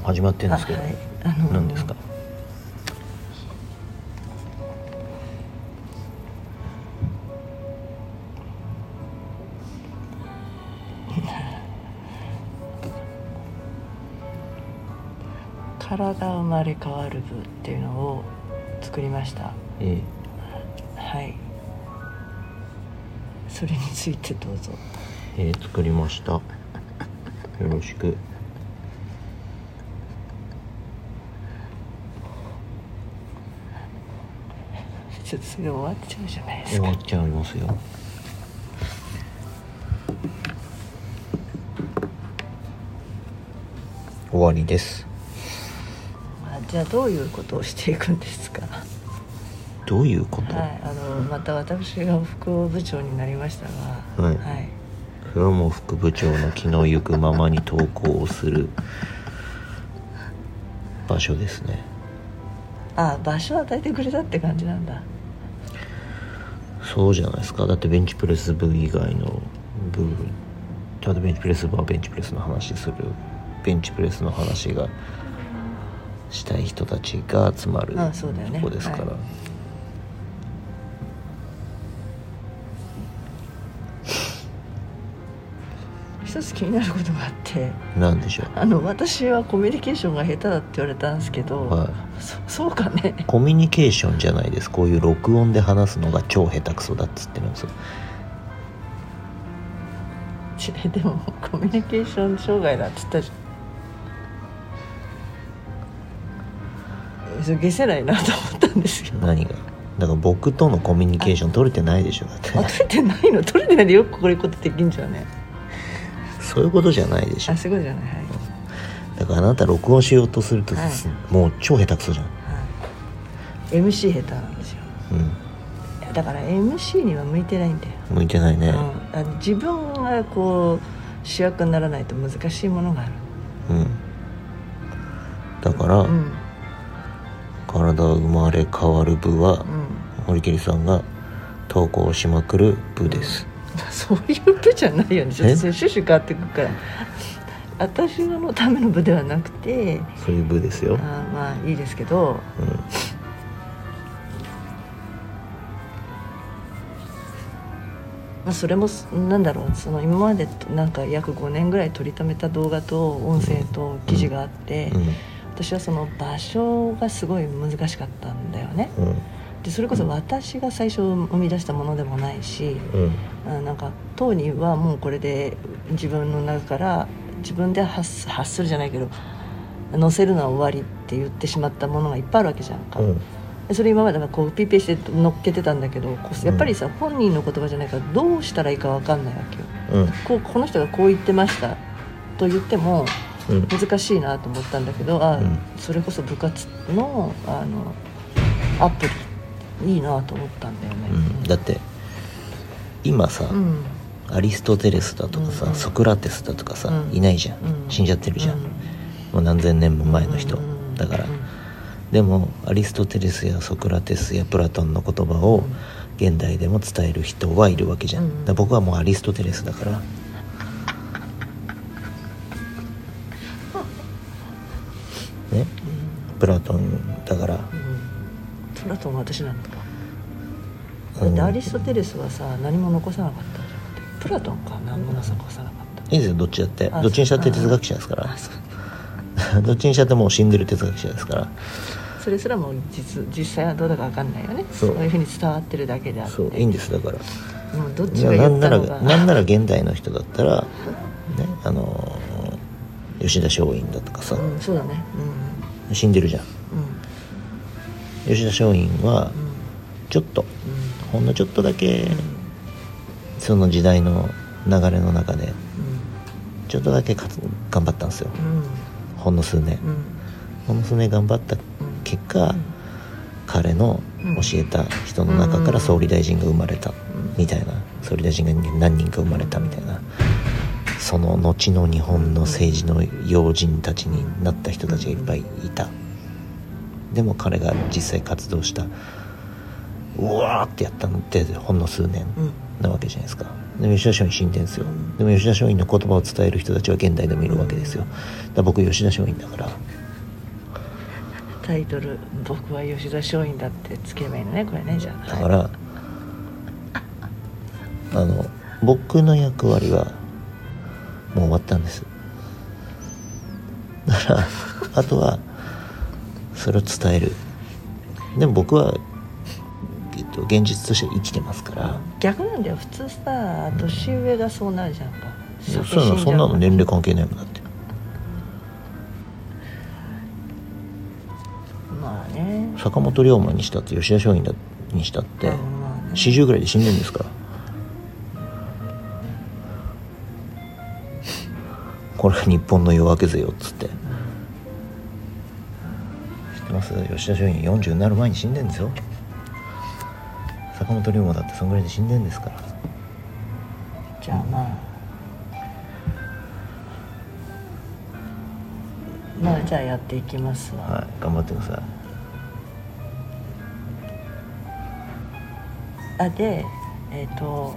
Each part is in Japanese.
もう始まってるんですけど、あはいあのー何ですか？体生まれ変わる部っていうのを作りました。えはい。それについてどうぞ。えええ作りました。よろしくちょっとそれ終わっちゃうじゃないですか。終わっちゃいますよ。終わりです。まあじゃあどういうことをしていくんですか？どういうこと、はいあのまた私が副部長になりましたがはい。はい、それはもう副部長の気の行くままに投稿をする場所ですね。あ場所を与えてくれたって感じなんだそうじゃないですか。だってベンチプレス部以外の部ちゃんとベンチプレス部はベンチプレスの話する。ベンチプレスの話がしたい人たちが集まるとこですから、はい一つ気になることがあって。なんでしょあの私はコミュニケーションが下手だって言われたんですけど、う、はい、そそうかね。コミュニケーションじゃないです。こういう録音で話すのが超下手くそだっつってるんですよ。ちでもコミュニケーション障害だって言ったじゃん。それ消せないなと思ったんですよ何が？だから僕とのコミュニケーション取れてないでしょだって。あ取れてないの？取れてないでよくこういうことできんじゃんね？そういうことじゃないでしょ。あそういうことじゃない。はい、だからあなた録音しようとすると、はい。もう超下手くそじゃん。はい、MC 下手なんですよ。うん。だから MC には向いてないんだよ、向いてないね、うん、あの自分がこう主役にならないと難しいものがある。うん。だから、うん。体生まれ変わる部はうん。堀切さんが投稿しまくる部です、そういう部じゃないよね。ちょっえとそれ趣旨変わってくるから。私のための部ではなくて。そういう部ですよ、あまあいいですけど。うん、まあ、それもなんだろう。その今までなんか約5年ぐらい撮りためた動画と音声と記事があって、うん。私はその場所がすごい難しかったんだよね。うんでそれこそ私が最初生み出したものでもないしうん。あなんか当にはもうこれで自分の中から自分で発発するじゃないけど載せるのは終わりって言ってしまったものがいっぱいあるわけじゃんか、うん。でそれ今まではコピペして乗っけてたんだけどやっぱりさ、本人の言葉じゃないからどうしたらいいか分かんないわけよ。うん。こうこの人がこう言ってましたと言ってもうん。難しいなと思ったんだけどあ、うん。それこそ部活のあのアプリいいなと思ったんだよね、うん。だって今さ、うん。アリストテレスだとかさ、うんうん。ソクラテスだとかさ、うん。いないじゃん、うん。死んじゃってるじゃん、うん。もう何千年も前の人、だから、うんでもアリストテレスやソクラテスやプラトンの言葉を現代でも伝える人はいるわけじゃん、僕はもうアリストテレスだから。ね？プラトンだから。うんプラトンは私なんだかうん。だってアリストテレスはさ何も残さなかったじゃんプラトンか何も残さなかった。いいですよどっちだって。あどっちにしたって哲学者ですから。どっちにしたってもう死んでる哲学者ですから。それすらも実実際はどうだか分かんないよね。そそうういうふうに伝わってるだけであって。そういいんですだから。もうどっちが言ったのがなんなら現代の人だったらねあのー吉田松陰だとかさ。うんそうだね。死んでるじゃんうん吉田松陰はちょっとほんのちょっとだけその時代の流れの中でちょっとだけ頑張ったんですよ。ほんの数年。ほんの数年頑張った結果彼の教えた人の中から総理大臣が生まれたみたいな。総理大臣が何人か生まれたみたいな。その後の日本の政治の要人たちになった人たちがいっぱいいた。でも彼が実際活動したうわーってやったのってほんの数年うん。なわけじゃないですか。でも吉田松陰死んでんですよ。でも吉田松陰の言葉を伝える人たちは現代でもいるわけですよ。だ僕吉田松陰だから。タイトル「僕は吉田松陰だ」ってつければいいのねこれねじゃあ。だから、あの僕の役割はもう終わったんです。だからあとはそれを伝える。でも僕は、えっと、現実として生きてますから。逆なんだよ。普通さ年上がそうなるじゃん。かいやそういうのそんなの年齢関係ないもんだって。まあね。坂本龍馬にしたって吉田松陰だにしたってうんまあね。40ぐらいで死んでるんですから。これが日本の夜明けぜよっつって知ってます。吉田松陰40になる前に死んでるんですよ。坂本龍馬だってそんぐらいで死んでるんですから。じゃあまあ。まあじゃあやっていきますわ、はい頑張ってください。あでえっ、と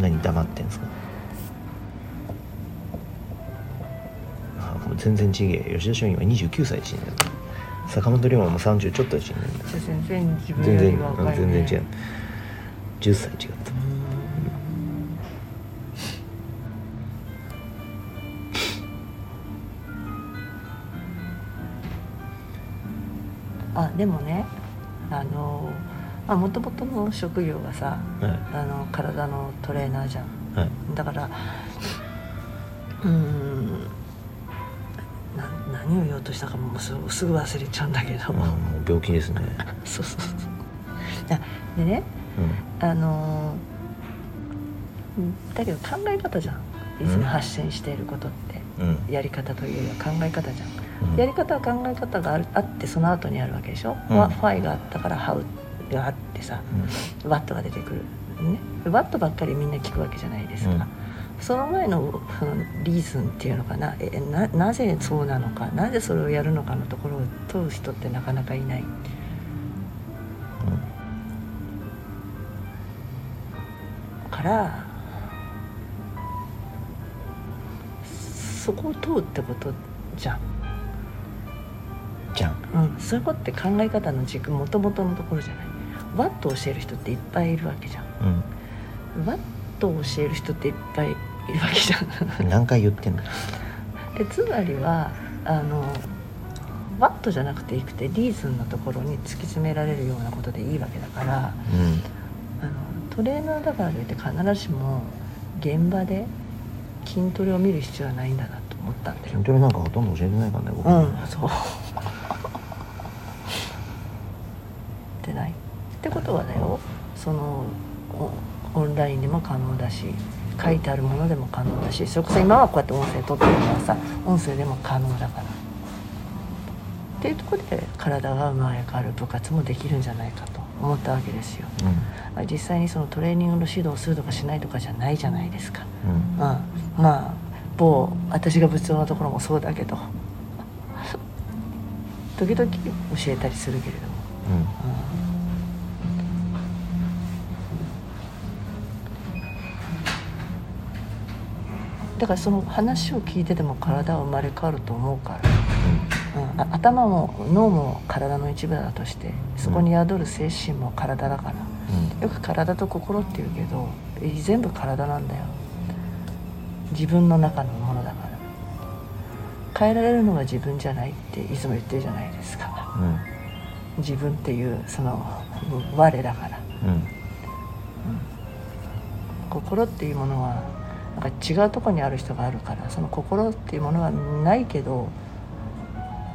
何黙ってんですか？あもう全然違え。吉田松陰は29歳で死んでる坂本龍馬も30ちょっとで死んだ全然自分全より然若い、ね、全然違う。10歳違った。あでもねあのもともとの職業がさはい。あの体のトレーナーじゃん。はい。だからうーんな何を言おうとしたかもうすぐすぐ忘れちゃうんだけど、うんもう病気ですね。そうそうそう。あでねうん。あのうんだけど考え方じゃん。いつも発信していることって、うん。やり方というよりは考え方じゃん、うん。やり方は考え方があるあってその後にあるわけでしょ、うん。ファファイがあったからハウがあってさ、ワットが出てくる、ね、ワットばっかりみんな聞くわけじゃないですか、うん。その前のそのリーズンっていうのかな。えななぜそうなのか。なぜそれをやるのかのところを問う人ってなかなかいない。からそこを問うってことじゃん、じゃん。うん、そういうことって考え方の軸もともとのところじゃないワットを教える人っていっぱいいるわけじゃん。うん。ワットを教える人っていっぱいいるわけじゃん。何回言ってんの？えつまりはあのワットじゃなくていくてリーズンのところに突き詰められるようなことでいいわけだからうん。あのトレーナーだからといって必ずしも現場で筋トレを見る必要はないんだなと思ったんだよ。筋トレなんかほとんど教えてないからね僕。うんそうってないってことはだよそのオオンラインでも可能だし書いてあるものでも可能だしそれこそ今はこうやって音声取ってるのはさ音声でも可能だから。っていうところで体が生まれ変わる部活もできるんじゃないかと思ったわけですよ。うん。実際にそのトレーニングの指導をするとかしないとかじゃないじゃないですか。うん。うん、まあ某私が部長のところもそうだけど。時々教えたりするけれども、うんだからその話を聞いてても体は生まれ変わると思うから、うん、あ頭も脳も体の一部だとしてそこに宿る精神も体だから、よく体と心って言うけどえ全部体なんだよ。自分の中のものだから。変えられるのは自分じゃないっていつも言ってるじゃないですか。うん。自分っていうその我だから。うん。心っていうものはなんか違うとこにある人があるからその心っていうものはないけど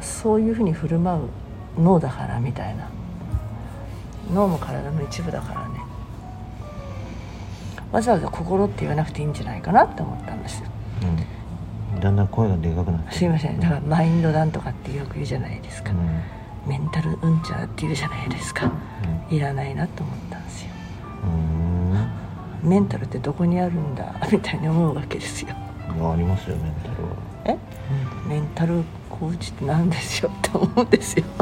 そういうふうに振る舞う脳だからみたいな。脳も体の一部だからね。わざわざ心って言わなくていいんじゃないかなって思ったんですよ。うん。だんだん声がでかくなって。すいません。だからマインドなんとかってよく言うじゃないですか、うん。メンタルうんちゃらって言うじゃないですか。いらないなと思ったんですよ。うんメンタルってどこにあるんだ？みたいに思うわけですよ。うんあありますよメンタルは。え、メンタルコーチって何でしょうって思うんですよ。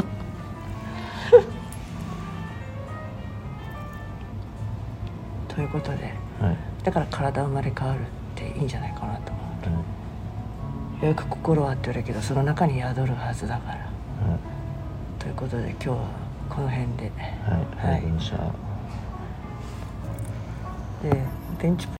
ということではい、だから体生まれ変わるっていいんじゃないかなと思う。よく心はって言われるけどその中に宿るはずだから。はい。ということで今日はこの辺で。はい、はい、ありがとうございました、でベンチ